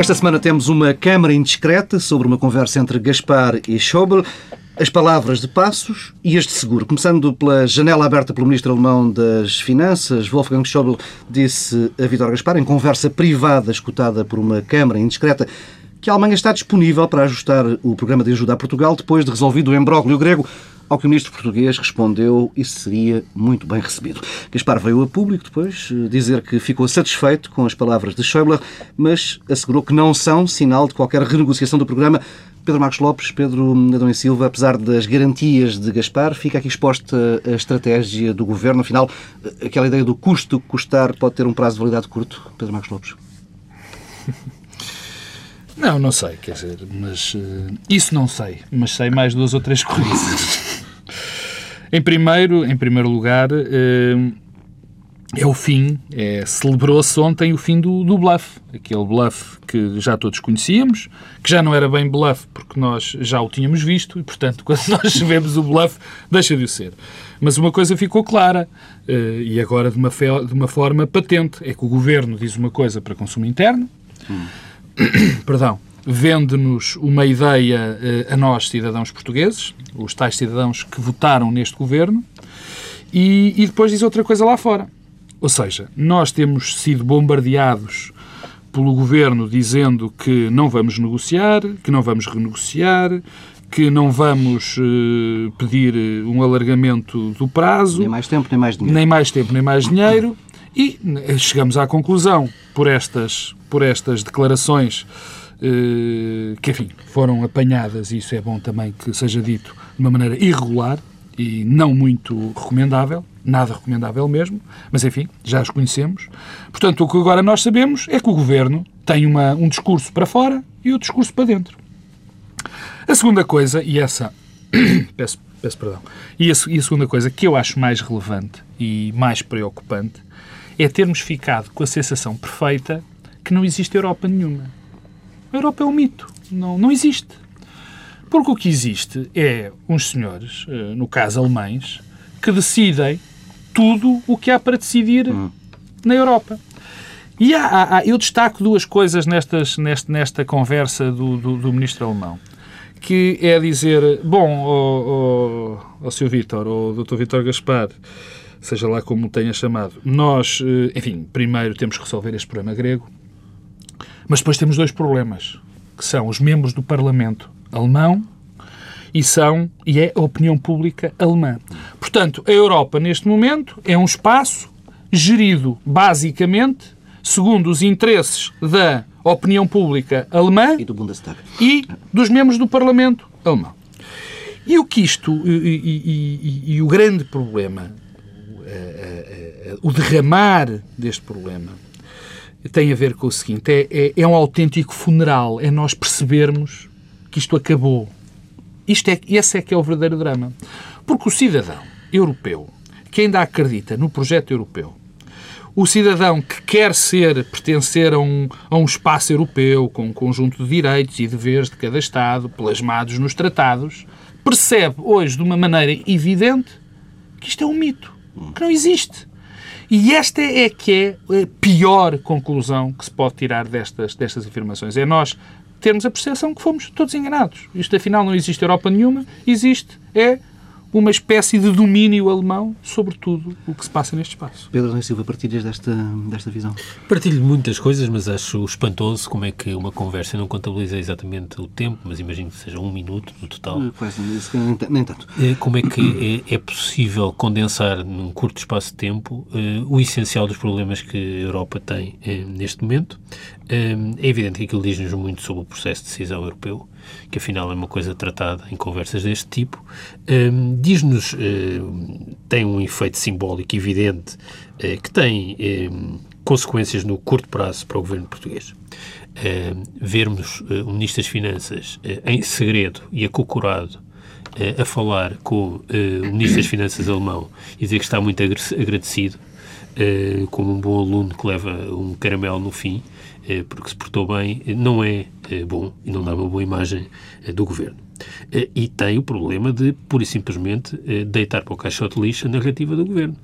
Esta semana temos uma câmara indiscreta sobre uma conversa entre Gaspar e Schäuble. As palavras de Passos e as de Seguro. Começando pela janela aberta pelo ministro alemão das Finanças, Wolfgang Schäuble disse a Vítor Gaspar, em conversa privada escutada por uma câmara indiscreta, que a Alemanha está disponível para ajustar o programa de ajuda a Portugal depois de resolvido o embróglio grego ao que o ministro português respondeu isso seria muito bem recebido. Gaspar veio a público depois eh, dizer que ficou satisfeito com as palavras de Schäuble, mas assegurou que não são sinal de qualquer renegociação do programa. Pedro Marcos Lopes, Pedro Adão e Silva, apesar das garantias de Gaspar, fica aqui exposta a estratégia do governo. Afinal, eh, aquela ideia do custo custar pode ter um prazo de validade curto. Pedro Marcos Lopes. Não, não sei, quer dizer, mas uh, isso não sei, mas sei mais duas ou três coisas. Em primeiro, em primeiro lugar, eh, é o fim, é, celebrou-se ontem o fim do, do bluff, aquele bluff que já todos conhecíamos, que já não era bem bluff porque nós já o tínhamos visto e, portanto, quando nós vemos o bluff, deixa de o ser. Mas uma coisa ficou clara, eh, e agora de uma, de uma forma patente, é que o Governo diz uma coisa para consumo interno, hum. perdão, vende-nos uma ideia eh, a nós, cidadãos portugueses, os tais cidadãos que votaram neste governo, e, e depois diz outra coisa lá fora. Ou seja, nós temos sido bombardeados pelo governo dizendo que não vamos negociar, que não vamos renegociar, que não vamos uh, pedir eh, um alargamento do prazo. Nem mais tempo, nem mais dinheiro. Nem mais tempo, nem mais dinheiro. E chegamos à conclusão, por estas, por estas declarações uh, que, enfim, foram apanhadas, e isso é bom também que seja dito, de uma maneira irregular e não muito recomendável, nada recomendável mesmo, mas enfim, já os conhecemos. Portanto, o que agora nós sabemos é que o governo tem uma, um discurso para fora e o discurso para dentro. A segunda coisa, e essa. peço, peço perdão. E a, e a segunda coisa que eu acho mais relevante e mais preocupante é termos ficado com a sensação perfeita que não existe Europa nenhuma. A Europa é um mito. Não, não existe. Porque o que existe é uns senhores, eh, no caso alemães, que decidem tudo o que há para decidir hum. na Europa. E há, há, eu destaco duas coisas nestas, nesta, nesta conversa do, do, do, ministro alemão, que é dizer, bom, ao, ao, Sr. Vítor, ou ao Dr. Vítor Gaspar, seja lá como tenha chamado, nós, eh, enfim, primeiro temos que resolver este problema grego, mas depois temos dois problemas, que são os membros do Parlamento alemão e são e é a opinião pública alemã. Portanto, a Europa neste momento é um espaço gerido basicamente segundo os interesses da opinião pública alemã e do Bundestag e dos membros do Parlamento alemão. E o que isto e, e, e, e o grande problema, o derramar deste problema tem a ver com o seguinte: é, é, é um autêntico funeral, é nós percebermos que isto acabou. Isto é, esse é que é o verdadeiro drama. Porque o cidadão europeu, que ainda acredita no projeto europeu, o cidadão que quer ser, pertencer a um, a um espaço europeu com um conjunto de direitos e deveres de cada Estado, plasmados nos tratados, percebe hoje de uma maneira evidente que isto é um mito, que não existe. E esta é que é a pior conclusão que se pode tirar destas, destas afirmações. É nós termos a percepção que fomos todos enganados. Isto, afinal, não existe Europa nenhuma, existe, é uma espécie de domínio alemão sobre tudo o que se passa neste espaço. Pedro Rui Silva, partilhas desta, desta visão? Partilho muitas coisas, mas acho espantoso como é que uma conversa não contabiliza exatamente o tempo, mas imagino que seja um minuto no total. Eh, pois, nem tanto. Eh, como é que é, é possível condensar num curto espaço de tempo uh, o essencial dos problemas que a Europa tem uh, neste momento? Uh, é evidente que aquilo diz-nos muito sobre o processo de decisão europeu, que afinal é uma coisa tratada em conversas deste tipo, um, diz-nos, uh, tem um efeito simbólico evidente uh, que tem um, consequências no curto prazo para o governo português. Uh, vermos o Ministro das Finanças em segredo e acocorado a falar com o Ministro das Finanças alemão e dizer que está muito agradecido, como um bom aluno que leva um caramelo no fim, porque se portou bem, não é bom e não dá uma boa imagem do governo. E tem o problema de, pura e simplesmente, deitar para o caixote lixo a narrativa do governo.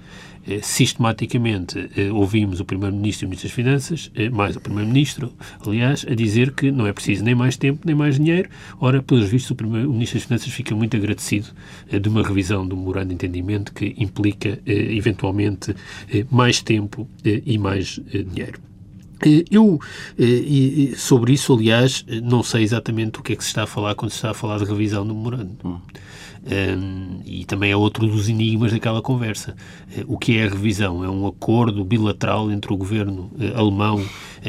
Eh, sistematicamente eh, ouvimos o Primeiro-Ministro e o Ministro das Finanças, eh, mais o Primeiro-Ministro, aliás, a dizer que não é preciso nem mais tempo nem mais dinheiro. Ora, pelos vistos, o, Primeiro, o Ministro das Finanças fica muito agradecido de uma revisão do memorando de entendimento que implica, eventualmente, mais tempo e mais dinheiro. Eu, sobre isso, aliás, não sei exatamente o que é que se está a falar quando se está a falar de revisão do memorando. Hum. Um, e também é outro dos enigmas daquela conversa. Uh, o que é a revisão? É um acordo bilateral entre o governo uh, alemão uh,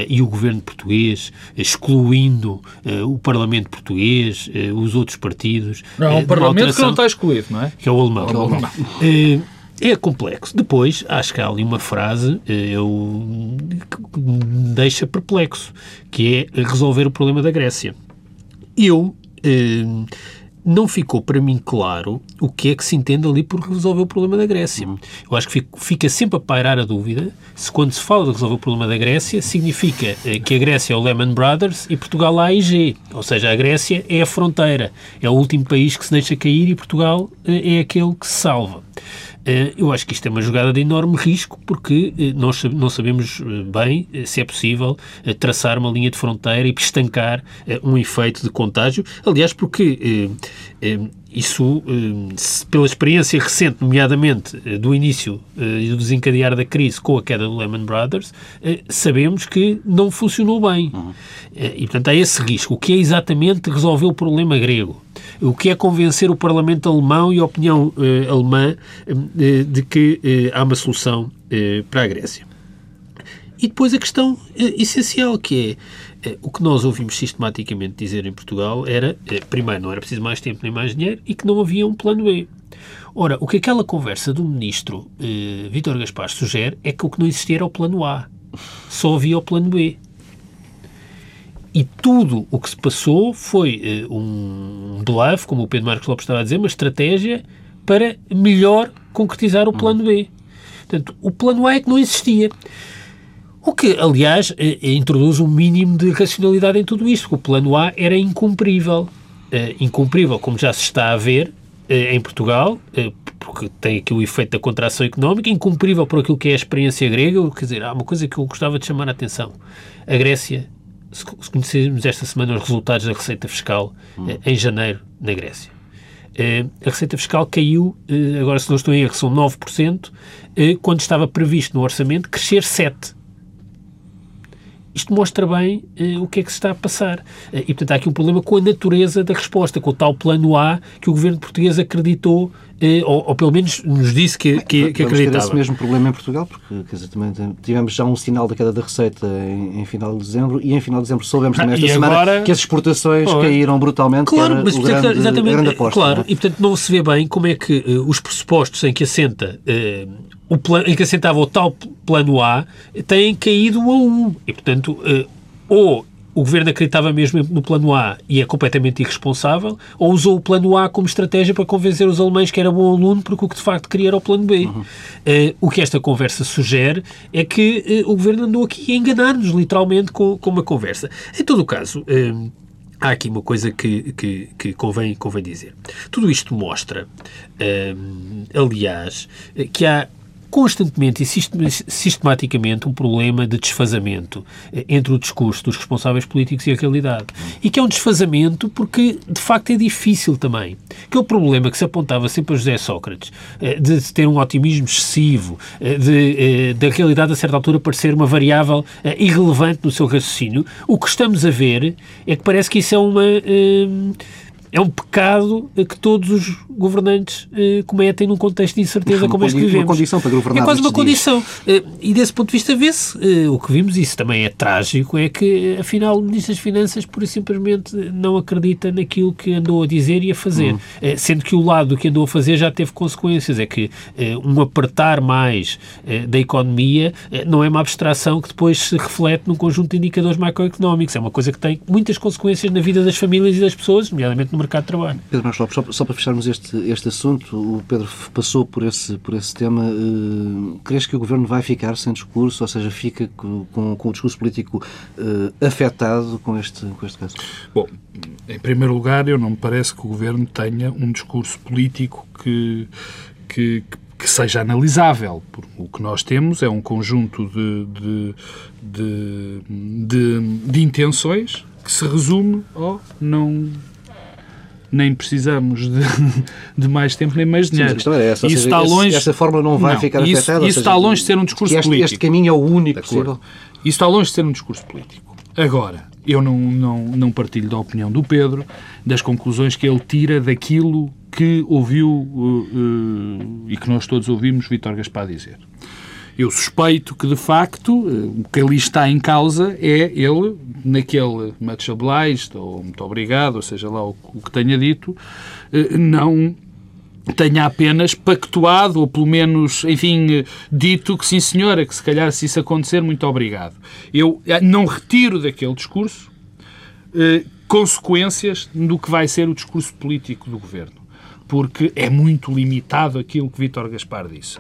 e o governo português, excluindo o Parlamento português, os outros partidos. Não, é um Parlamento que não está excluído, não é? Que é o alemão. É, o alemão. é complexo. Depois, acho que há ali uma frase eu, que me deixa perplexo, que é resolver o problema da Grécia. Eu não ficou para mim claro o que é que se entende ali por resolver o problema da Grécia. Eu acho que fica sempre a pairar a dúvida se quando se fala de resolver o problema da Grécia significa eh, que a Grécia é o Lehman Brothers e Portugal a AIG. Ou seja, a Grécia é a fronteira, é o último país que se deixa cair e Portugal eh, é aquele que se salva. Eh, eu acho que isto é uma jogada de enorme risco porque eh, nós não sabemos eh, bem se é possível traçar uma linha de fronteira e estancar um efeito de contágio. Aliás, porque isso, pela experiência recente, nomeadamente do início e do desencadear da crise com a queda do Lehman Brothers, sabemos que não funcionou bem. Uhum. E, portanto, há esse risco. O que é exatamente resolver o problema grego? O que é convencer o Parlamento alemão e a opinião eh, alemã eh, de que eh, há uma solução para a Grécia. E depois a questão essencial, que é o que nós ouvimos sistematicamente dizer em Portugal era, primeiro, não era preciso mais tempo nem mais dinheiro e que não havia um plano B. Ora, o que aquela conversa do ministro Vítor Gaspar sugere é que o que não existia era o plano A, só havia o plano B. E tudo o que se passou foi uh, um bluff, como o Pedro Marcos Lopes estava a dizer, uma estratégia para melhor concretizar o plano B. Portanto, o plano A é que não existia. O que, aliás, eh, eh, introduz um mínimo de racionalidade em tudo isto, porque o plano A era incumprível. incumprível, como já se está a ver em Portugal, porque tem aqui o efeito da contração económica, incumprível por aquilo que é a experiência grega. Quer dizer, há uma coisa que eu gostava de chamar a atenção. A Grécia se conhecermos esta semana os resultados da receita fiscal hum. em janeiro na Grécia. Eh, a receita fiscal caiu, eh, agora se não estou em erro, são 9%, quando estava previsto no orçamento crescer 7%. Isto mostra bem uh, o que é que se está a passar. Uh, e, portanto, há aqui um problema com a natureza da resposta, com o tal plano A que o governo português acreditou, uh, ou, ou, pelo menos nos disse que, que, que acreditava. Ter esse mesmo problema em Portugal, porque quer dizer, também tivemos já um sinal da queda da receita em, em, final de dezembro e em final de dezembro soubemos também esta semana agora... que as exportações caíram brutalmente. Claro, mas portanto, grande, exatamente, grande aposta, claro, é? e portanto não se vê bem como é que os pressupostos em que assenta o plano, em que assentava o tal plano A têm caído a um. E, portanto, uh, ou o governo acreditava mesmo no plano A e é completamente irresponsável, ou usou o plano A como estratégia para convencer os alemães que era bom aluno, porque o que de facto queria era o plano B. Uhum. Uh, o que esta conversa sugere é que uh, o governo andou aqui a enganar-nos, literalmente, com, com uma conversa. Em todo o caso. Uh, há aqui uma coisa que, que, que, convém, convém dizer. Tudo isto mostra, aliás, que há constantemente e sistematicamente um problema de desfazamento eh, entre o discurso dos responsáveis políticos e a realidade. E que é um desfazamento porque, de facto, é difícil também. Que é o problema que se apontava sempre a José Sócrates, eh, de ter um otimismo excessivo, eh, de, da realidade, a certa altura, parecer uma variável irrelevante no seu raciocínio. O que estamos a ver é que parece que isso é uma é um pecado que todos os governantes eh, cometem num contexto de incerteza uma como este que vivemos. Uma condição para governar É quase uma condição. Eh, e desse ponto de vista vê-se eh, o que vimos, isso também é trágico, é que afinal o Ministro das Finanças pura e simplesmente não acredita naquilo que andou a dizer e a fazer. Eh, sendo que o lado do que andou a fazer já teve consequências. É que um apertar mais da economia não é uma abstração que depois se reflete num conjunto de indicadores macroeconómicos. É uma coisa que tem muitas consequências na vida das famílias e das pessoas, nomeadamente no mercado de trabalho. Pedro Marcos Lopes, só, só, para fecharmos este, este assunto, o Pedro passou por esse, por esse tema. Uh, crees que o Governo vai ficar sem discurso, ou seja, fica com, com o discurso político uh, afetado com este, com este caso? Bom, em primeiro lugar, eu não me parece que o Governo tenha um discurso político que, que, que seja analisável. O que nós temos é um conjunto de, de, de, de, de intenções que se resume ao não nem precisamos de, de, mais tempo nem mais dinheiro. Sim, é essa, isso está longe, essa fórmula não vai não, ficar isso, afetada. Isso seja, está longe de ser um discurso este, político. Este caminho é o único possível. Isso está longe de ser um discurso político. Agora, eu não, não, não partilho da opinião do Pedro, das conclusões que ele tira daquilo que ouviu uh, uh, e que nós todos ouvimos Vítor Gaspar dizer. Eu suspeito que, de facto, o que ali está em causa é ele, naquele much obliged, ou muito obrigado, ou seja lá o, que tenha dito, não tenha apenas pactuado, ou pelo menos, enfim, dito que sim senhora, que se calhar se isso acontecer, muito obrigado. Eu não retiro daquele discurso eh, consequências do que vai ser o discurso político do governo, porque é muito limitado aquilo que Vítor Gaspar disse.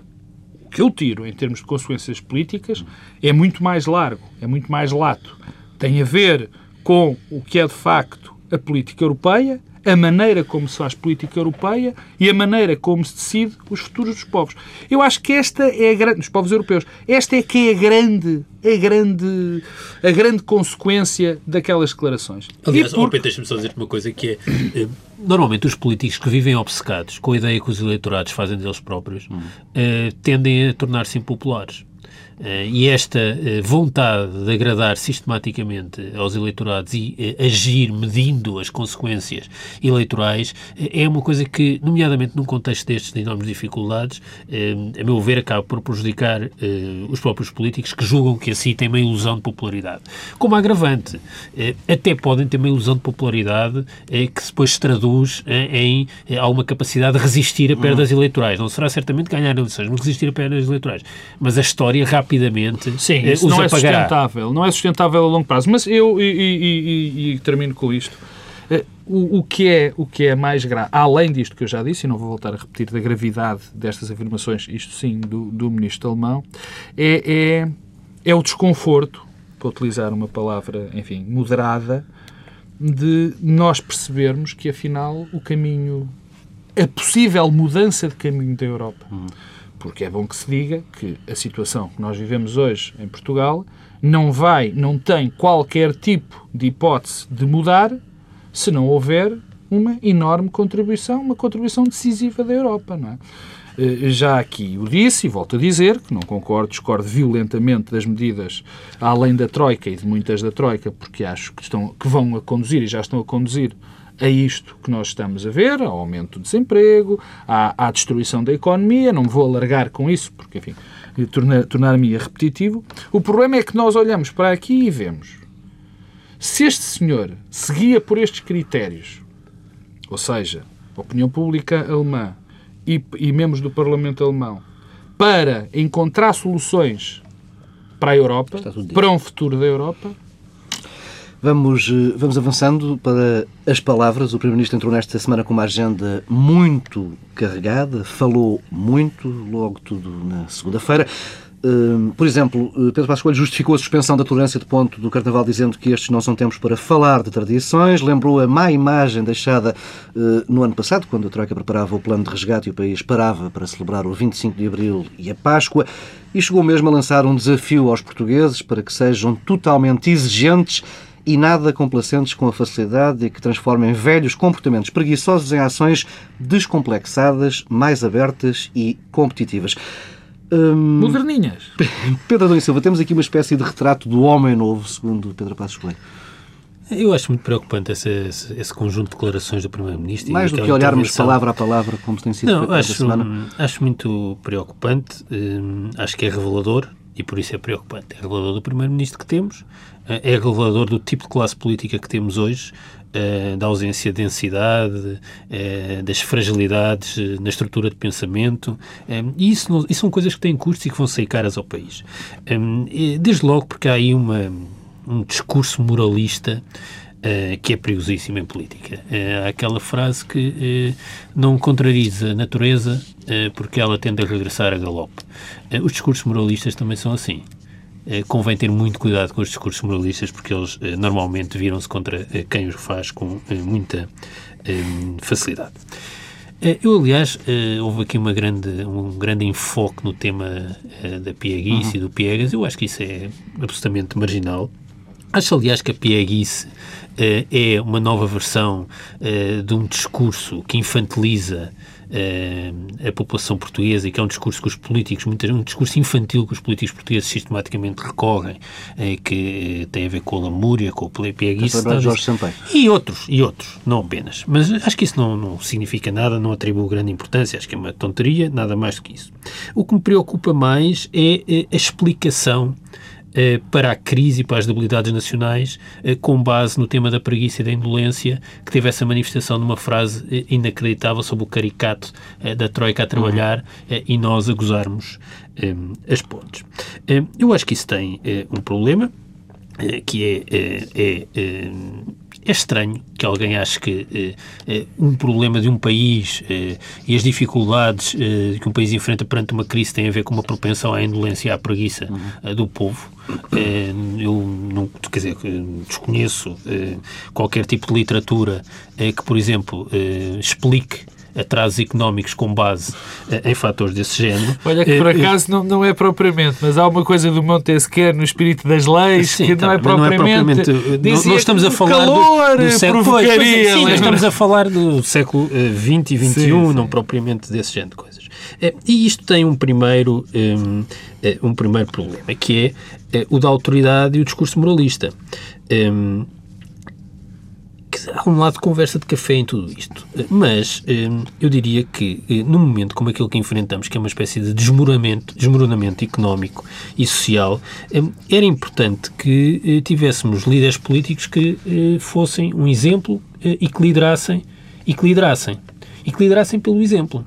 O que eu tiro em termos de consequências políticas é muito mais largo, é muito mais lato. Tem a ver com o que é de facto a política europeia a maneira como se faz política europeia e a maneira como se decide os futuros dos povos. Eu acho que esta é a grande, dos povos europeus, esta é que é a grande, a grande, a grande consequência daquelas declarações. Aliás, por... Pedro, deixa-me só dizer uma coisa que é, eh, normalmente os políticos que vivem obcecados com a ideia que os eleitorados fazem deles próprios hum. uh, tendem a tornar-se impopulares. Uh, e esta uh, vontade de agradar sistematicamente aos eleitorados e uh, agir medindo as consequências eleitorais é uma coisa que, nomeadamente num contexto destes de enormes dificuldades, a meu ver, acaba por prejudicar os próprios políticos que julgam que assim têm uma ilusão de popularidade. Como agravante, até podem ter uma ilusão de popularidade que depois se traduz em alguma capacidade de resistir a perdas uhum. eleitorais. Não será certamente ganhar eleições, mas resistir a perdas eleitorais. Mas a história rápida rapidamente Sim, eh, isso não é sustentável. Não é sustentável a longo prazo. Mas eu, e, e, e, e termino com isto, eh, o, o, que é, o que é mais grave, além disto que eu já disse, e não vou voltar a repetir da gravidade destas afirmações, isto sim, do, do ministro alemão, é, é, é o desconforto, para utilizar uma palavra, enfim, moderada, de nós percebermos que, afinal, o caminho, a possível mudança de caminho da Europa, uhum porque é bom que se diga que a situação que nós vivemos hoje em Portugal não vai, não tem qualquer tipo de hipótese de mudar se não houver uma enorme contribuição, uma contribuição decisiva da Europa, não é? Eh, já aqui o disse e volto a dizer que não concordo, discordo violentamente das medidas além da Troika e de muitas da Troika, porque acho que, estão, que vão a conduzir e já estão a conduzir a isto que nós estamos a ver, ao aumento do desemprego, à, à destruição da economia. Não me vou alargar com isso, porque, enfim, tornar-me repetitivo. O problema é que nós olhamos para aqui e vemos se este senhor seguia por estes critérios, ou seja, opinião pública alemã e, e membros do Parlamento alemão, para encontrar soluções para a Europa, para um futuro da Europa, Vamos, eh, vamos avançando para as palavras. O Primeiro-Ministro entrou nesta semana com uma agenda muito carregada, falou muito, logo tudo na segunda-feira. Uh, por exemplo, eh, Pedro Passos Coelho justificou a suspensão da tolerância de ponto do Carnaval dizendo que estes não são tempos para falar de tradições, lembrou a má imagem deixada uh, no ano passado, quando a Troika preparava o plano de resgate e o país parava para celebrar o 25 de Abril e a Páscoa, e chegou mesmo a lançar um desafio aos portugueses para que sejam totalmente exigentes e nada complacentes com a facilidade e que transformem velhos comportamentos preguiçosos em ações descomplexadas, mais abertas e competitivas. Hum... Moderninhas. Pedro Adão Silva, temos aqui uma espécie de retrato do homem novo, segundo Pedro Passos Coelho. Eu acho muito preocupante esse, esse, esse conjunto de declarações do Primeiro-Ministro. Mais do que olharmos palavra a palavra, como tem sido Não, acho, semana. acho muito preocupante, hum, acho que é revelador e por isso é preocupante. É revelador do Primeiro-Ministro que temos, é revelador do tipo de classe política que temos hoje, eh, da ausência de densidade, eh, das fragilidades na estrutura de pensamento. E isso, não, isso são coisas que têm custos e que vão sair caras ao país. Desde logo porque há aí uma, um discurso moralista uh, que é perigosíssima em política. há aquela frase que não contradiz a natureza porque ela tende a regressar a galope. os discursos moralistas também são assim. Convém ter muito cuidado com os discursos moralistas porque eles normalmente viram-se contra quem os faz com muita facilidade. Eh, eu, aliás, eh, houve aqui uma grande, um grande enfoque no tema eh, da pieguice uhum. e do piegas. Eu acho que isso é absolutamente marginal. Acho, aliás, que a pieguice é uma nova versão de um discurso que infantiliza a população portuguesa e que é um discurso que os políticos, muitas, um discurso infantil que os políticos portugueses sistematicamente recorrem, uh, que tem a ver com a lamúria, com o pieguice. E outros, e outros, não apenas. Mas acho que isso não, não significa nada, não atribuo grande importância, acho que é uma tonteria, nada mais do que isso. O que me preocupa mais é a explicação eh, para a crise e para as debilidades nacionais, eh, com base no tema da preguiça e da indolência, que teve essa manifestação numa frase eh, inacreditável sobre o caricato da Troika a trabalhar uhum. e nós a gozarmos as pontes. eu acho que isso tem um problema, que é, é, é é estranho que alguém ache que eh, eh, um problema de um país eh, e as dificuldades eh, que um país enfrenta perante uma crise têm a ver com uma propensão à indolência e à preguiça uhum. Eh, do povo. Eh, eu não, quer dizer, desconheço qualquer tipo de literatura que, por exemplo, explique atrasos económicos com base em fatores desse género. Olha que por acaso não, não é propriamente, mas há uma coisa do Montesquieu no espírito das leis sim, que não, é propriamente, não é propriamente. Nós estamos a falar do, do século pois, sim, nós estamos a falar do século XX e XXI, não propriamente desse género de coisas. E isto tem um primeiro, um, um primeiro problema, que é o da autoridade e o discurso moralista. Um, há um lado de conversa de café em tudo isto. Mas hum, eu diria que, eh, num momento como aquele que enfrentamos, que é uma espécie de desmoronamento, desmoronamento económico e social, era importante que eh, tivéssemos líderes políticos que eh, fossem um exemplo e que liderassem e que liderassem e que liderassem pelo exemplo.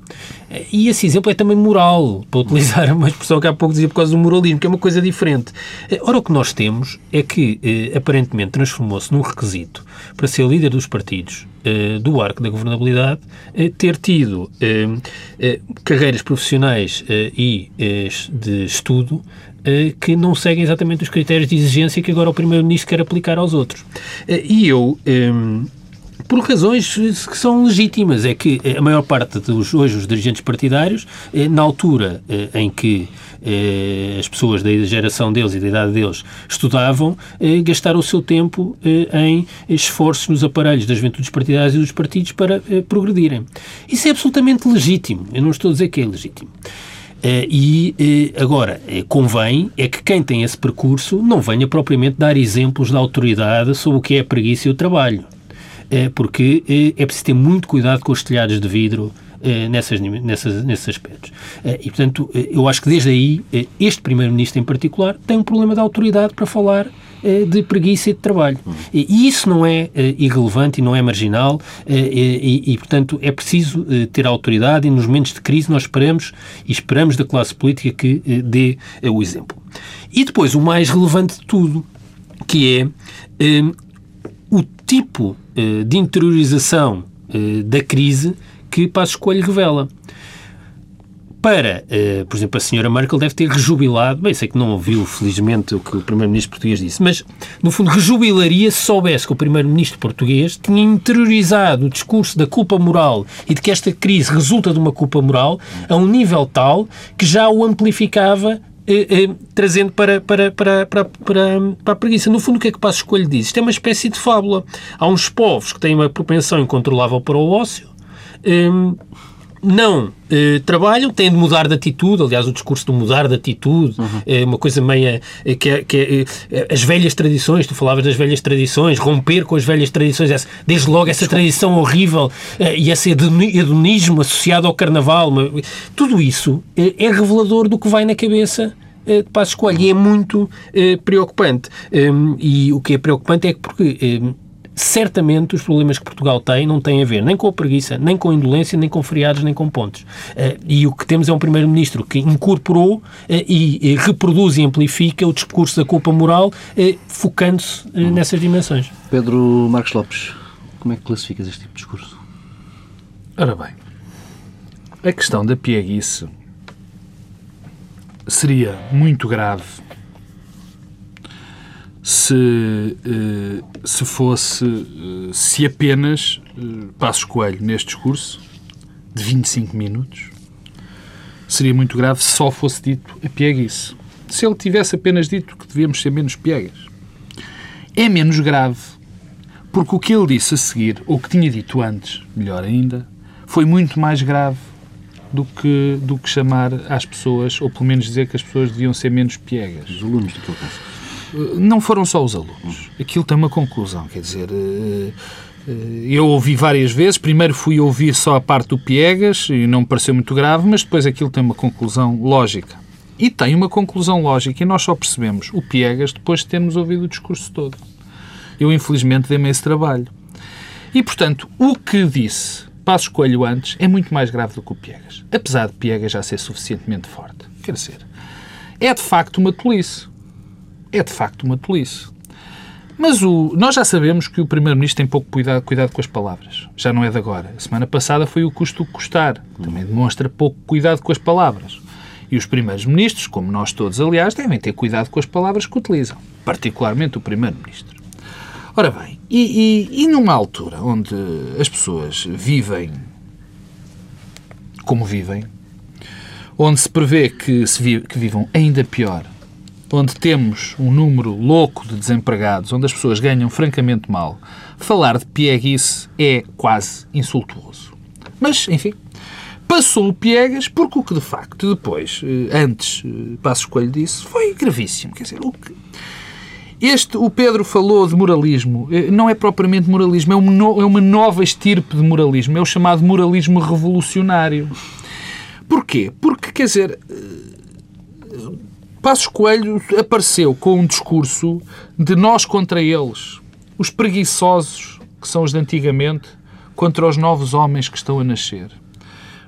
E esse exemplo é também moral, para utilizar uma expressão que há pouco dizia por causa do moralismo, que é uma coisa diferente. Ora, o que nós temos é que, eh, aparentemente, transformou-se num requisito para ser líder dos partidos eh, do arco da governabilidade, eh, ter tido carreiras profissionais e de estudo que não seguem exatamente os critérios de exigência que agora o Primeiro-Ministro quer aplicar aos outros. E eu por razões que são legítimas. É que a maior parte dos hoje os dirigentes partidários, eh, na altura eh, em que eh, as pessoas da geração deles e da idade deles estudavam, gastaram o seu tempo em esforços nos aparelhos das juventudes partidárias e dos partidos para progredirem. Isso é absolutamente legítimo. Eu não estou a dizer que é legítimo. Uh, e uh, agora, uh, convém é que quem tem esse percurso não venha propriamente dar exemplos da autoridade sobre o que é a preguiça e o trabalho. É porque é, é preciso ter muito cuidado com os telhados de vidro é, nessas, nessas, nesses aspectos. E, portanto, eu acho que desde aí, este Primeiro-Ministro em particular tem um problema de autoridade para falar de preguiça e de trabalho. E isso não é irrelevante e não é marginal e, e, portanto, é preciso ter autoridade e nos momentos de crise nós esperamos e esperamos da classe política que dê o exemplo. E depois, o mais relevante de tudo, que é o tipo de interiorização eh, da crise que Passo Escolho revela. Para, uh, por exemplo, a senhora Merkel deve ter rejubilado, bem, sei que não ouviu, felizmente, o que o primeiro-ministro português disse, mas, no fundo, rejubilaria se soubesse que o primeiro-ministro português tinha interiorizado o discurso da culpa moral e de que esta crise resulta de uma culpa moral a um nível tal que já o amplificava eh, eh, trazendo para, para, para, para, para, para a preguiça. No fundo, o que é que Passo Escolho diz? Isto é uma espécie de fábula. Há uns povos que têm uma propensão incontrolável para o ócio, eh, não eh, trabalham, têm de mudar de atitude. Aliás, o discurso do mudar de atitude uhum. é uma coisa meia. Eh, que é, que é, eh, as velhas tradições, tu falavas das velhas tradições, romper com as velhas tradições, essa, desde logo essa tradição horrível e esse hedonismo associado ao carnaval. Tudo isso é, é revelador do que vai na cabeça de Passos Coelho e é muito preocupante. Um, e o que é preocupante é que porque certamente os problemas que Portugal tem não têm a ver nem com a preguiça, nem com a indolência, nem com feriados, nem com pontos. Uh, e o que temos é um Primeiro-Ministro que incorporou uh, e, reproduz e amplifica o discurso da culpa moral, focando-se nessas dimensões. Pedro Marcos Lopes, como é que classificas este tipo de discurso? Ora bem, a questão da pieguice seria muito grave se, eh, se fosse, eh, se apenas eh, Passos Coelho, neste discurso, de 25 minutos, seria muito grave se só fosse dito a pieguice. Se ele tivesse apenas dito que devíamos ser menos piegas. É menos grave, porque o que ele disse a seguir, ou que tinha dito antes, melhor ainda, foi muito mais grave do que, do que chamar às pessoas, ou pelo menos dizer que as pessoas deviam ser menos piegas. Os alunos teu caso. Não foram só os alunos. Aquilo tem uma conclusão, quer dizer, eh, eh, eu ouvi várias vezes. Primeiro fui ouvir só a parte do Piegas e não me pareceu muito grave, mas depois aquilo tem uma conclusão lógica. E tem uma conclusão lógica e nós só percebemos o Piegas depois de termos ouvido o discurso todo. Eu, infelizmente, dei-me esse trabalho. E, portanto, o que disse Passo Coelho antes é muito mais grave do que o Piegas. Apesar de Piegas já ser suficientemente forte. Quer dizer, é de facto uma tolice é de facto uma tolice. Mas o, nós já sabemos que o Primeiro-Ministro tem pouco cuidado, cuidado com as palavras. Já não é de agora. A semana passada foi o custo custar. Também demonstra pouco cuidado com as palavras. E os primeiros ministros, como nós todos, aliás, devem ter cuidado com as palavras que utilizam. Particularmente o Primeiro-Ministro. Ora bem, e, e, e numa altura onde as pessoas vivem como vivem, onde se prevê que, se vi, que vivam ainda pior onde temos um número louco de desempregados, onde as pessoas ganham francamente mal, falar de pieguice é quase insultuoso. Mas, enfim, passou o piegas porque o que de facto depois, eh, antes, eh, Passo Escolho disse, foi gravíssimo. Quer dizer, o que... Este, o Pedro falou de moralismo. Eh, não é propriamente moralismo, é é uma nova estirpe de moralismo. É o chamado moralismo revolucionário. Porquê? Porque, quer dizer, Passos Coelho apareceu com um discurso de nós contra eles, os preguiçosos, que são os de antigamente, contra os novos homens que estão a nascer.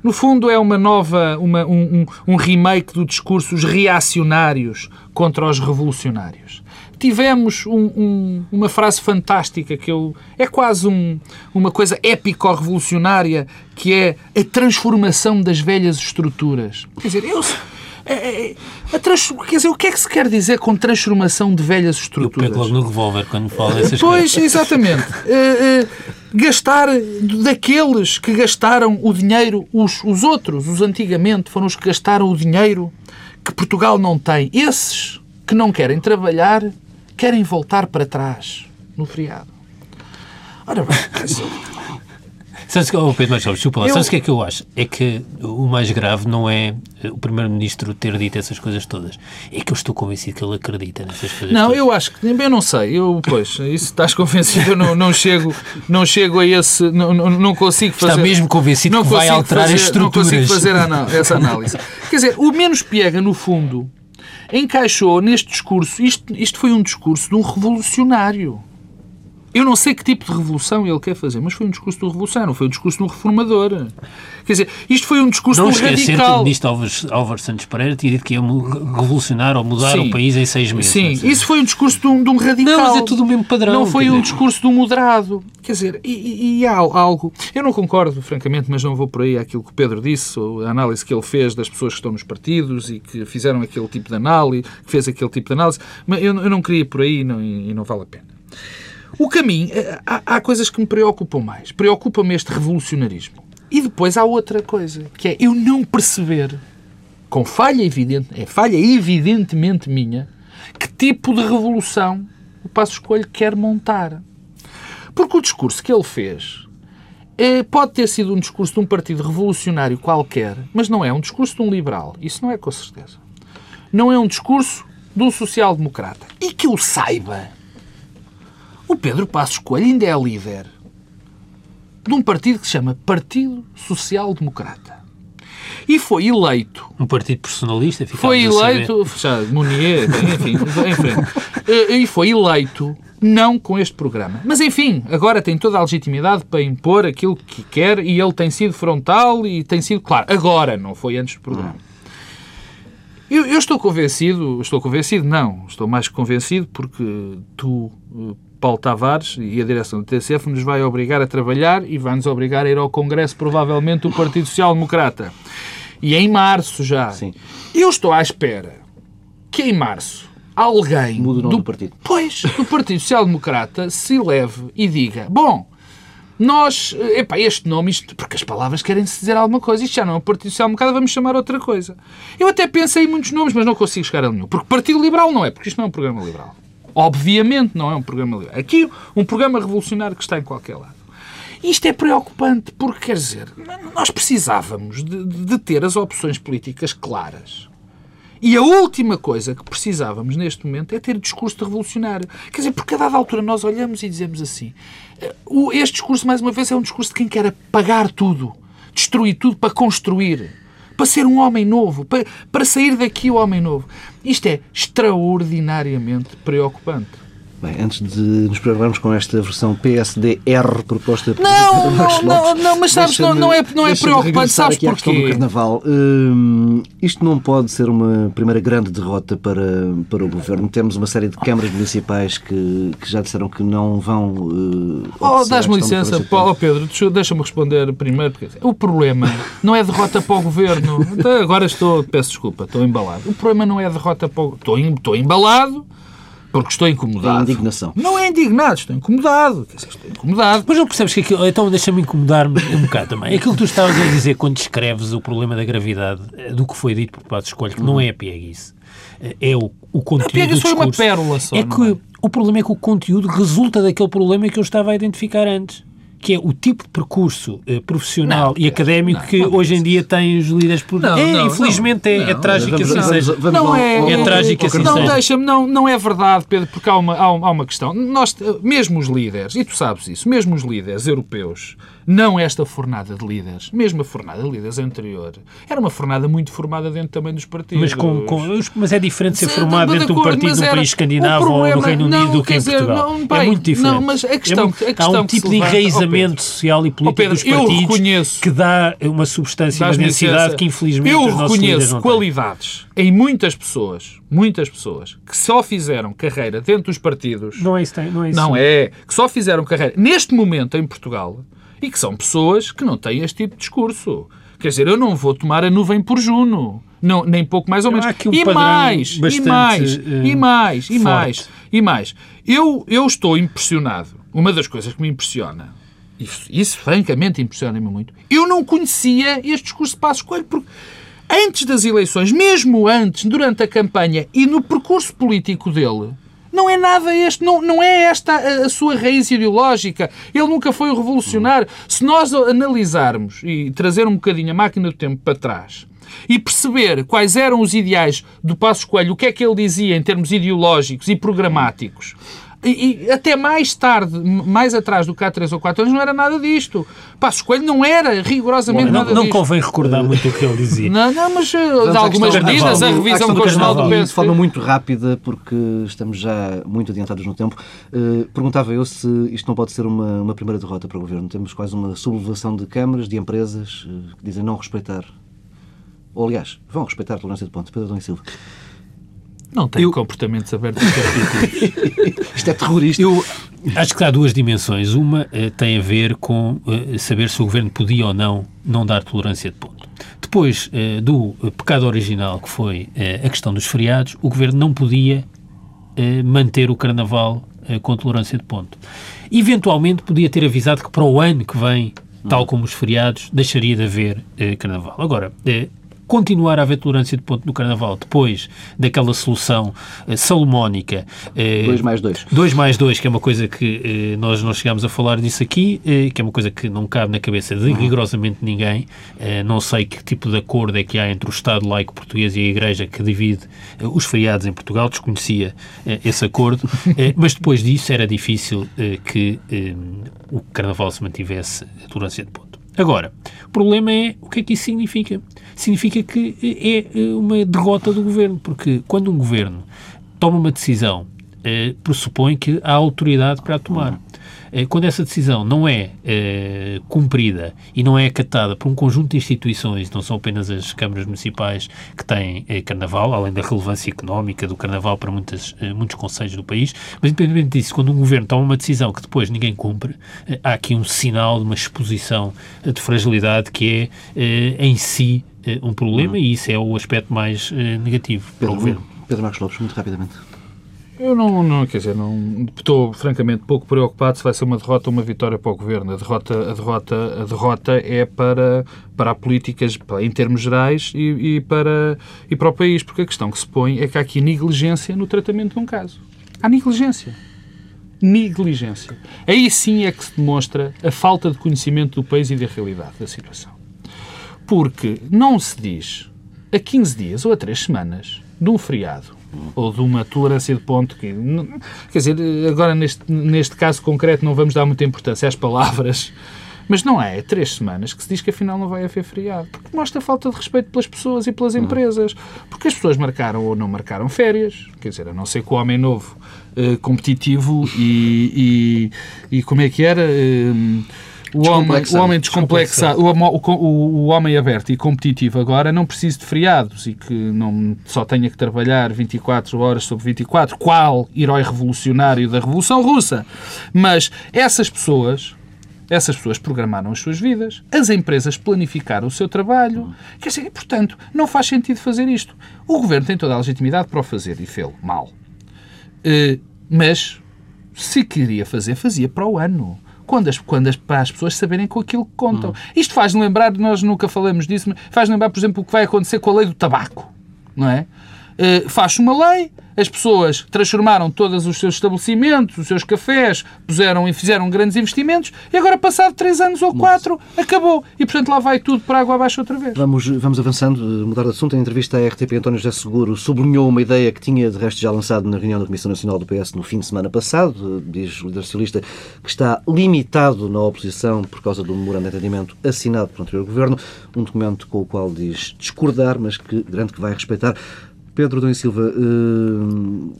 No fundo, é uma nova, uma, um, um, remake do discurso os reacionários contra os revolucionários. Tivemos um, um, uma frase fantástica que eu, é quase uma coisa épico-revolucionária, que é a transformação das velhas estruturas. Quer dizer, eu, é, é, é, a trans... Quer dizer, o que é que se quer dizer com transformação de velhas estruturas? Eu pego logo no revólver quando falo dessas pois, coisas. Pois, exatamente. uh, uh, gastar daqueles que gastaram o dinheiro, os, os outros, os antigamente, foram os que gastaram o dinheiro que Portugal não tem. Esses que não querem trabalhar querem voltar para trás no feriado. Ora bem, Sabes que, oh Pedro Machado, desculpa lá, eu... sabes o que é que eu acho? É que o mais grave não é o Primeiro-Ministro ter dito essas coisas todas. É que eu estou convencido que ele acredita nessas coisas Não, todas. eu acho que, eu não sei, eu, pois, isso estás convencido, eu não, não, chego, não chego a esse, não, não consigo fazer... Está mesmo convencido não que vai alterar fazer, as estruturas. Não consigo fazer essa análise. Quer dizer, o menos piega, no fundo, encaixou neste discurso, isto, isto foi um discurso de um revolucionário. Eu não sei que tipo de revolução ele quer fazer, mas foi um discurso do revolucionário, não foi um discurso de um reformador. Quer dizer, isto foi um discurso não do radical. Não esquecer que o ministro Álvares, Álvares Santos Pereira tinha dito que ia revolucionar ou mudar sim, o país em seis meses. Sim, isso foi um discurso de um, de um, radical. Não, mas é tudo o mesmo padrão. Não foi um discurso de um moderado. Quer dizer, e, e, há algo... Eu não concordo, francamente, mas não vou por aí aquilo que o Pedro disse, a análise que ele fez das pessoas que estão nos partidos e que fizeram aquele tipo de análise, que fez aquele tipo de análise, mas eu, eu não queria ir por aí não, e não vale a pena. O caminho, eh, há, há coisas que me preocupam mais. Preocupa-me este revolucionarismo. E depois há outra coisa, que é eu não perceber, com falha evidente, é falha evidentemente minha, que tipo de revolução o Passo Escolho quer montar. Porque o discurso que ele fez é, pode ter sido um discurso de um partido revolucionário qualquer, mas não é um discurso de um liberal. Isso não é com certeza. Não é um discurso de um social-democrata. E que eu saiba, o Pedro Passos Coelho ainda é líder de um partido que se chama Partido Social Democrata. E foi eleito. Um partido personalista, Foi eleito. Já, Munier, enfim, em frente. E foi eleito não com este programa. Mas enfim, agora tem toda a legitimidade para impor aquilo que quer e ele tem sido frontal e tem sido claro. Agora, não foi antes do programa. Eu, eu estou convencido, estou convencido, não, estou mais convencido porque tu, eh, Paulo Tavares e a direção do TCF nos vai obrigar a trabalhar e vai nos obrigar a ir ao Congresso, provavelmente, do Partido Social Democrata. E é em março já. Sim. Eu estou à espera que em março alguém Muda o nome do partido. Pois, do Partido Social Democrata se leve e diga: bom, nós, eh, epá, este nome, isto, porque as palavras querem-se dizer alguma coisa, isto já não é o Partido Social Democrata, vamos chamar outra coisa. Eu até pensei em muitos nomes, mas não consigo chegar a nenhum. Porque Partido Liberal não é, porque isto não é um programa liberal. Obviamente não é um programa liberal. Aqui, um programa revolucionário que está em qualquer lado. Isto é preocupante porque, quer dizer, nós precisávamos de, de ter as opções políticas claras. E a última coisa que precisávamos neste momento é ter discurso revolucionário. Quer dizer, porque a dada altura nós olhamos e dizemos assim: eh, este discurso, mais uma vez, é um discurso de quem quer apagar tudo, destruir tudo para construir, para ser um homem novo, para, para sair daqui o homem novo. Isto é extraordinariamente preocupante. Bem, antes de nos preocuparmos com esta versão PSD-R proposta por Não, Marcos não, não, Lopes, mas sabes, não, não é, não é preocupante, sabes aqui questão do porquê? Carnaval. Hum, isto não pode ser uma primeira grande derrota para, para o Governo. Temos uma série de câmaras municipais que, que já disseram que não vão... Uh, Oh, dás-me licença, oh, Pedro, deixa- deixa-me responder primeiro. Porque o problema não é derrota para o governo. Então, Agora estou, peço desculpa, estou embalado. O problema não é derrota para o estou, estou embalado porque estou incomodado. É indignação. Não é indignado, estou incomodado. Quer dizer, estou incomodado. Depois não percebes que aquilo. Então deixa-me incomodar-me um bocado também. Aquilo que tu estavas a dizer quando descreves o problema da gravidade eh, do que foi dito por Pato Escolho, que não é a pieguice, eh, é o, o conteúdo do pieguice foi uma pérola só, É que é? o problema é que o conteúdo resulta daquele problema que eu estava a identificar antes. Que é o tipo de percurso eh, profissional Não, e académico não, que não hoje em dia têm os líderes Não, é, não, infelizmente não, é, é trágico assim vamos- seja. vamos não é, ao- é trágico assim não deixa-me, não, não é verdade, Pedro, porque há uma, há, um- há uma questão. Nós, mesmo os líderes, e tu sabes isso, mesmo os líderes europeus, não esta fornada de líderes, mesmo a fornada de líderes anterior, era uma fornada muito formada dentro também dos partidos. Mas, com, com- mas é diferente ser de dentro de um partido num país escandinavo o ou no problema- Reino Unido não, do que em dizer, Portugal. não, é bem, muito diferente. não, mas a questão- É muito- a há questão um que se tipo de enraizamento Oh, social e político Pedro, dos partidos que dá uma substância uma densidade que infelizmente Eu reconheço qualidades em muitas pessoas, muitas pessoas, que só fizeram carreira dentro dos partidos. Não é isso, não é isso. Não é. Que só fizeram carreira neste momento em Portugal e que são pessoas que não têm este tipo de discurso. Quer dizer, eu não vou tomar a nuvem por Juno. Não, nem pouco mais ou menos. um e, padrão mais, e mais, eh, e mais, e forte. mais, e mais. Eu, eu estou impressionado. Uma das coisas que me impressiona, isso, isso francamente impressiona-me muito, eu não conhecia este discurso de Passos Coelho, porque antes das eleições, mesmo antes, durante a campanha e no percurso político dele, não é nada este, não, não é esta a, a sua raiz ideológica. Ele nunca foi o revolucionário. Se nós analisarmos e trazer um bocadinho a máquina do tempo para trás e perceber quais eram os ideais do Passos Coelho, o que é que ele dizia em termos ideológicos e programáticos, e, e até mais tarde, mais atrás do que há 3 ou 4 anos, não era nada disto. Passos Coelho não era rigorosamente Não, nada não disto. convém recordar muito o que ele dizia. Não, não, mas eh, de algumas medidas, a revisão constitucional do PSD. De forma muito rápida, porque estamos já muito adiantados no tempo, eh, perguntava eu se isto não pode ser uma, uma primeira derrota para o Governo. Temos quase uma sublevação de câmaras, de empresas, eh, que dizem não respeitar. Ou, aliás, vão respeitar a tolerância de ponto. Pedro Adão e Silva. Não tem comportamentos abertos e. Isto é terrorista. Eu acho que há duas dimensões. Uma eh, tem a ver com eh, saber se o governo podia ou não não dar tolerância de ponto. Depois eh, do pecado original, que foi eh, a questão dos feriados, o governo não podia eh, manter o carnaval eh, com tolerância de ponto. Eventualmente podia ter avisado que para o ano que vem, tal como os feriados, deixaria de haver eh, carnaval. Agora, eh, continuar a haver tolerância de ponto no carnaval depois daquela solução eh, salomónica. eh, 2 mais 2. 2 mais 2, que é uma coisa que eh, nós não chegámos a falar disso aqui, eh, que é uma coisa que não cabe na cabeça de rigorosamente ninguém. Eh, não sei que tipo de acordo é que há entre o Estado laico português e a Igreja que divide eh, os feriados em Portugal, desconhecia eh, esse acordo, Eh, mas depois disso era difícil eh, que eh, o Carnaval se mantivesse a tolerância de ponto. Agora, o problema é o que é que isso significa? Significa que é eh, uma derrota do governo, porque quando um governo toma uma decisão eh, pressupõe que há autoridade para a tomar. Eh, quando essa decisão não é eh, cumprida e não é acatada por um conjunto de instituições, não são apenas as câmaras municipais que têm eh, carnaval, além da relevância económica do carnaval para muitas, muitos conselhos do país, mas independentemente disso, quando um governo toma uma decisão que depois ninguém cumpre, há aqui um sinal de uma exposição de fragilidade que é em si um problema e isso é o aspecto mais negativo Pedro, para o governo. Pedro Marcos Lopes, muito rapidamente. Eu não, não, quer dizer, não, estou francamente pouco preocupado se vai ser uma derrota ou uma vitória para o governo. A derrota, a derrota, a derrota é para, para políticas em termos gerais e, e, para, e para o país, porque a questão que se põe é que há aqui negligência no tratamento de um caso. Há negligência. Negligência. Aí sim é que se demonstra a falta de conhecimento do país e da realidade da situação. Porque não se diz a 15 dias ou a 3 semanas de um feriado ou de uma tolerância de ponto que, quer dizer, agora neste, neste caso concreto não vamos dar muita importância às palavras, mas não é, é três semanas que se diz que afinal não vai haver feriado, porque mostra falta de respeito pelas pessoas e pelas empresas, porque as pessoas marcaram ou não marcaram férias, quer dizer, a não ser que o homem novo, eh, competitivo e, e, e, como é que era... Eh, o homem, o homem descomplexado, o, o, o, homem aberto e competitivo agora não precisa de feriados e que não só tenha que trabalhar 24 horas sobre 24, qual herói revolucionário da Revolução Russa. Mas essas pessoas, essas pessoas programaram as suas vidas, as empresas planificaram o seu trabalho. Quer dizer, portanto, não faz sentido fazer isto. O governo tem toda a legitimidade para o fazer e fê-lo mal. Uh, mas, se queria fazer, fazia para o ano quando as, quando as, para as pessoas saberem com aquilo que contam. Uhum. Isto faz-me lembrar, nós nunca falamos disso, mas faz-me lembrar, por exemplo, o que vai acontecer com a lei do tabaco. Não é? Uh, faz uma lei, as pessoas transformaram todos os seus estabelecimentos, os seus cafés, puseram e fizeram grandes investimentos e agora, passado três anos ou quatro, acabou. E, portanto, lá vai tudo para água abaixo outra vez. Vamos, vamos avançando, mudar de assunto. Em entrevista à RTP, António José Seguro sublinhou uma ideia que tinha, de resto, já lançado na reunião da Comissão Nacional do PS no fim de semana passado. Diz o líder socialista que está limitado na oposição por causa do memorando de entendimento assinado pelo anterior governo. Um documento com o qual diz discordar, mas que garante que vai respeitar Pedro Dom Silva, uh,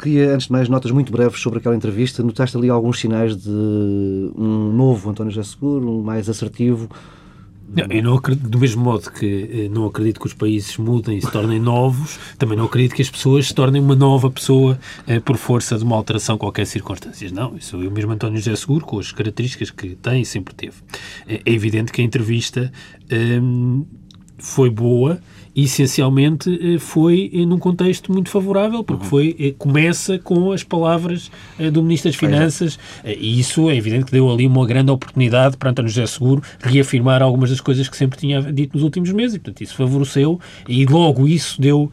queria, antes de mais, notas muito breves sobre aquela entrevista. Notaste ali alguns sinais de um novo António José Seguro, um mais assertivo? Não, eu não acredito, do mesmo modo que eh, não acredito que os países mudem e se tornem novos, também não acredito que as pessoas se tornem uma nova pessoa eh, por força de uma alteração qualquer circunstâncias. Não, isso o mesmo António José Seguro, com as características que tem e sempre teve. É, é evidente que a entrevista eh, foi boa, essencialmente eh, foi num contexto muito favorável, porque uhum. foi, eh, começa com as palavras eh, do Ministro das Finanças, e isso é evidente que deu ali uma grande oportunidade para António José Seguro reafirmar algumas das coisas que sempre tinha dito nos últimos meses, e portanto isso favoreceu, e logo isso deu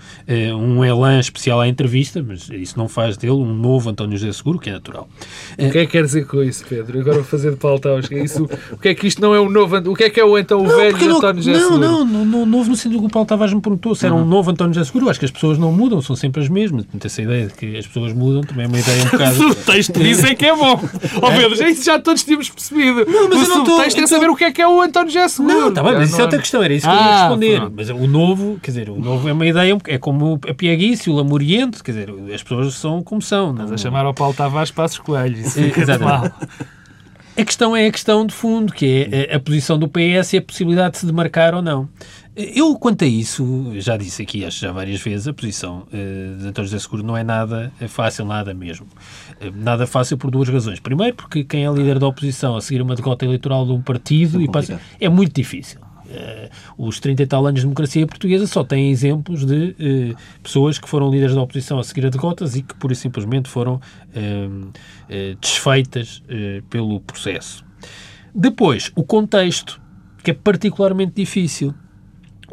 um elan especial à entrevista, mas isso não faz dele um novo António José Seguro, que é natural. O que é que quer dizer com isso, Pedro? Agora vou fazer de pautaus. É isso, o que é que isto não é o novo, o que é que é o então o não, velho António José Seguro? Não, não, não, novo no sentido que o Paulo Tavares me perguntou se era um uhum. novo António José Seguro. Acho que as pessoas não mudam, são sempre as mesmas. Portanto, essa ideia de que as pessoas mudam também é uma ideia um bocado. o texto diz é que é bom. Ó oh, Pedro, isso já todos tínhamos percebido. Não, mas o eu não estou. texto é saber o que é que é o António José Seguro. Não, está bem, mas isso é outra questão. Era isso que eu ia ah, responder. Mas o novo, quer dizer, o novo é uma ideia, é como a Pieguice, o Lamuriente, quer dizer, as pessoas são como são. Estás a chamar ao Paulo Tavares Passos Coelhos. Exatamente. A questão é a questão de fundo, que é a posição do PS e a possibilidade de se demarcar ou não. Eu, quanto a isso, já disse aqui, acho já várias vezes, a posição uh, de António José Seguro não é nada fácil, nada mesmo. Uh, nada fácil por duas razões. Primeiro, porque quem é líder da oposição a seguir uma derrota eleitoral de um partido e passa, é muito difícil. Uh, os 30 e tal anos de democracia portuguesa só têm exemplos de uh, pessoas que foram líderes da oposição a seguir a derrotas e que, pura e simplesmente, foram desfeitas pelo processo. Depois, o contexto, que é particularmente difícil.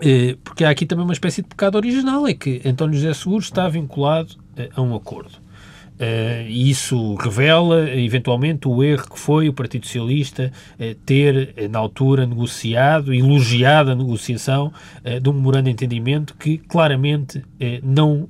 Eh, porque há aqui também uma espécie de pecado original, é que António José Seguro está vinculado eh, a um acordo. Uh, isso revela, eventualmente, o erro que foi o Partido Socialista ter, na altura, negociado, elogiado a negociação de um memorando de entendimento que claramente não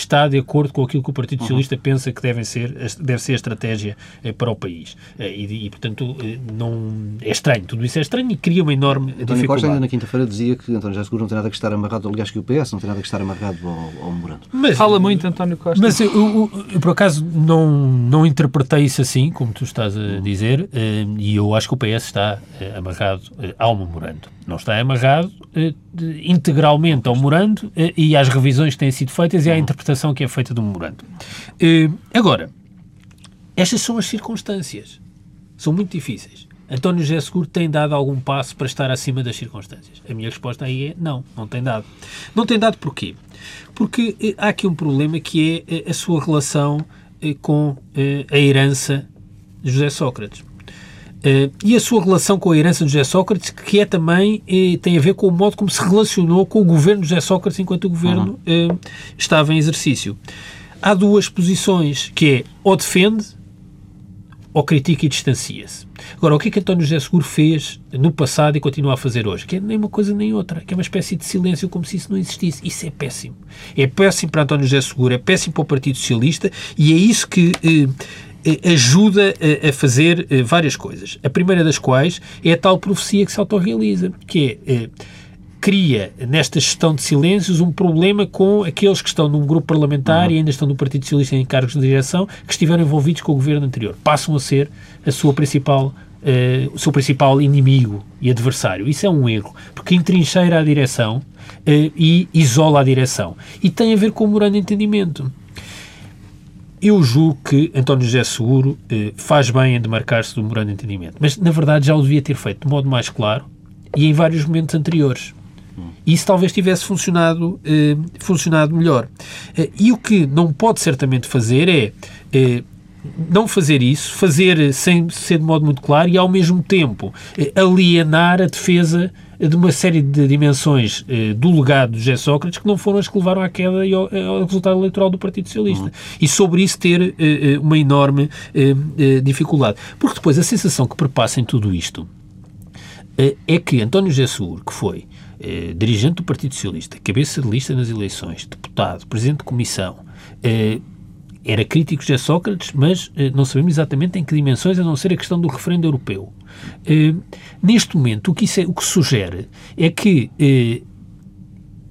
está de acordo com aquilo que o Partido uhum. Socialista uhum. pensa que deve ser, deve ser a estratégia para o país. E, e, portanto, não é estranho. Tudo isso é estranho e cria uma enorme António dificuldade. Costa ainda na quinta-feira dizia que António José Seguro não tem nada que estar amarrado, aliás, que o PS não tem nada que estar amarrado ao, ao memorando. Mas, Fala muito António Costa. Mas o, eu, por acaso, não, não interpretei isso assim, como tu estás a dizer, eh, e eu acho que o PS está eh, amarrado eh, ao memorando. Não está amarrado integralmente ao memorando e às revisões que têm sido feitas e à interpretação que é feita do memorando. Agora, estas são as circunstâncias. São muito difíceis. António José Seguro tem dado algum passo para estar acima das circunstâncias? A minha resposta aí é não, não tem dado. Não tem dado porquê? Porque eh, há aqui um problema que é eh, a sua relação com a herança de José Sócrates. E a sua relação com a herança de José Sócrates, que é também tem a ver com o modo como se relacionou com o governo de José Sócrates enquanto o governo uhum. estava em exercício. Há duas posições, que é ou defende ou critica e distancia-se. Agora, o que é que António José Seguro fez no passado e continua a fazer hoje? Que é nem uma coisa nem outra, que é uma espécie de silêncio como se isso não existisse. Isso é péssimo. É péssimo para António José Seguro, é péssimo para o Partido Socialista e é isso que eh, eh ajuda a, fazer eh, várias coisas. A primeira das quais é a tal profecia que se autorrealiza, que é eh, cria, nesta gestão de silêncios, um problema com aqueles que estão num grupo parlamentar uhum. e ainda estão no Partido Socialista em cargos de direção, que estiveram envolvidos com o governo anterior. Passam a ser a sua principal Uh, o seu principal inimigo e adversário. Isso é um erro, porque entrincheira a direção uh, e isola a direção. E tem a ver com o morando entendimento. Eu julgo que António José Seguro uh, faz bem em demarcar-se do morando de entendimento, mas na verdade já o devia ter feito de modo mais claro e em vários momentos anteriores. Isso talvez tivesse funcionado, eh, funcionado melhor. Eh, e o que não pode certamente fazer é eh, não fazer isso, fazer sem ser de modo muito claro e ao mesmo tempo eh, alienar a defesa de uma série de dimensões eh, do legado de José Sócrates que não foram as que levaram à queda e ao, ao resultado eleitoral do Partido Socialista. Uhum. E sobre isso ter eh, uma enorme dificuldade. Porque depois a sensação que perpassa em tudo isto é que António Seguro, que foi eh, dirigente do Partido Socialista, cabeça de lista nas eleições, deputado, presidente de comissão, eh, era crítico de Sócrates, mas eh, não sabemos exatamente em que dimensões, a não ser a questão do referendo europeu. Eh, neste momento, o que, é, o que sugere é que eh,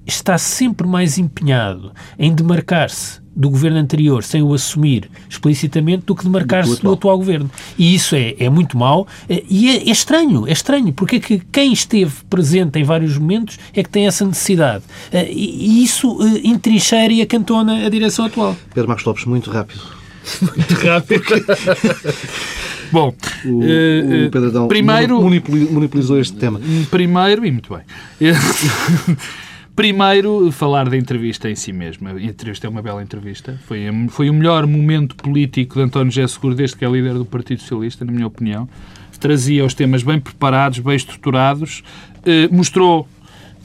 está sempre mais empenhado em demarcar-se do governo anterior sem o assumir explicitamente do que demarcar-se do, do, atual governo. E isso é, é muito mau eh, e é, é, estranho, é estranho, porque é que quem esteve presente em vários momentos é que tem essa necessidade. Eh, e, isso eh, entrincheira e acantona a direção atual. Pedro Marcos Lopes, muito rápido. muito rápido. Bom, o, uh, o Pedro Adão primeiro, monopolizou este tema. Primeiro, e muito bem. Primeiro, falar da entrevista em si mesma. A entrevista é uma bela entrevista. Foi, foi o melhor momento político de António José Seguro desde que é líder do Partido Socialista, na minha opinião. Trazia os temas bem preparados, bem estruturados. Eh, mostrou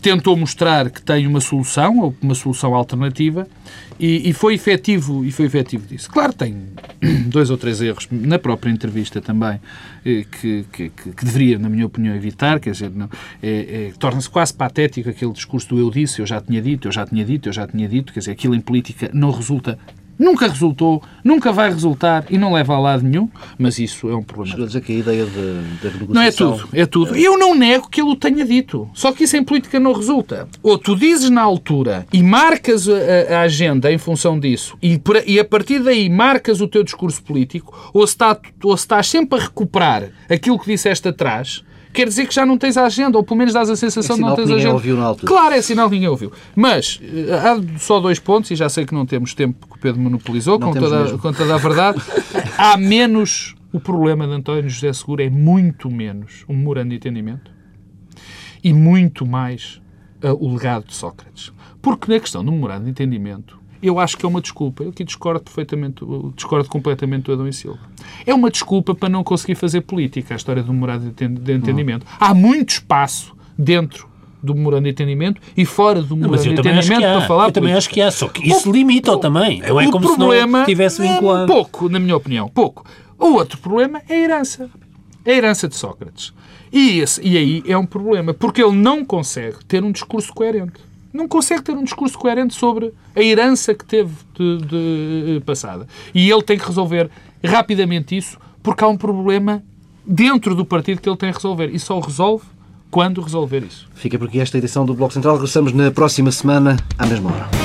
tentou mostrar que tem uma solução, ou uma solução alternativa, e, e, foi efetivo e foi efetivo disso. Claro, tem dois ou três erros na própria entrevista também eh, que, que, que deveria, na minha opinião, evitar. Quer dizer, é, é, torna-se quase patético aquele discurso do eu disse, eu já tinha dito, eu já tinha dito, eu já tinha dito. Quer dizer, aquilo em política não resulta Nunca resultou, nunca vai resultar e não leva a lado nenhum, mas isso é um problema. Chegou a dizer que a ideia de, de Não é tudo, é tudo. Eu não nego que ele o tenha dito, só que isso em política não resulta. Ou tu dizes na altura e marcas a, a agenda em função disso e, e, a partir daí marcas o teu discurso político, ou se, está, ou se estás sempre a recuperar aquilo que disseste atrás quer dizer que já não tens a agenda, ou pelo menos dás a sensação é de não tens a agenda. Ouviu na altura. Claro, é sinal que ninguém ouviu. Mas eh, há só dois pontos, e já sei que não temos tempo que o Pedro monopolizou, com toda, com toda a verdade. há menos. O problema de António José Seguro é muito menos um memorando de entendimento e muito mais uh, o legado de Sócrates. Porque na questão do memorando de entendimento, eu acho que é uma desculpa. Eu aqui discordo perfeitamente, discordo completamente do Adão e Silva. É uma desculpa para não conseguir fazer política, a história do memorando de entendimento. Há muito espaço dentro do memorando de entendimento e fora do memorando de entendimento para falar Eu também acho que há, só que isso limita-o também. Não é como problema, se não tivesse vinculado. É pouco, na minha opinião, pouco. O outro problema é a herança. É a herança de Sócrates. E, esse, e aí é um problema, porque ele não consegue ter um discurso coerente não consegue ter um discurso coerente sobre a herança que teve de, de, passada. E ele tem que resolver rapidamente isso, porque há um problema dentro do partido que ele tem que resolver. E só resolve quando resolver isso. Fica por aqui esta edição do Bloco Central. Regressamos na próxima semana, à mesma hora.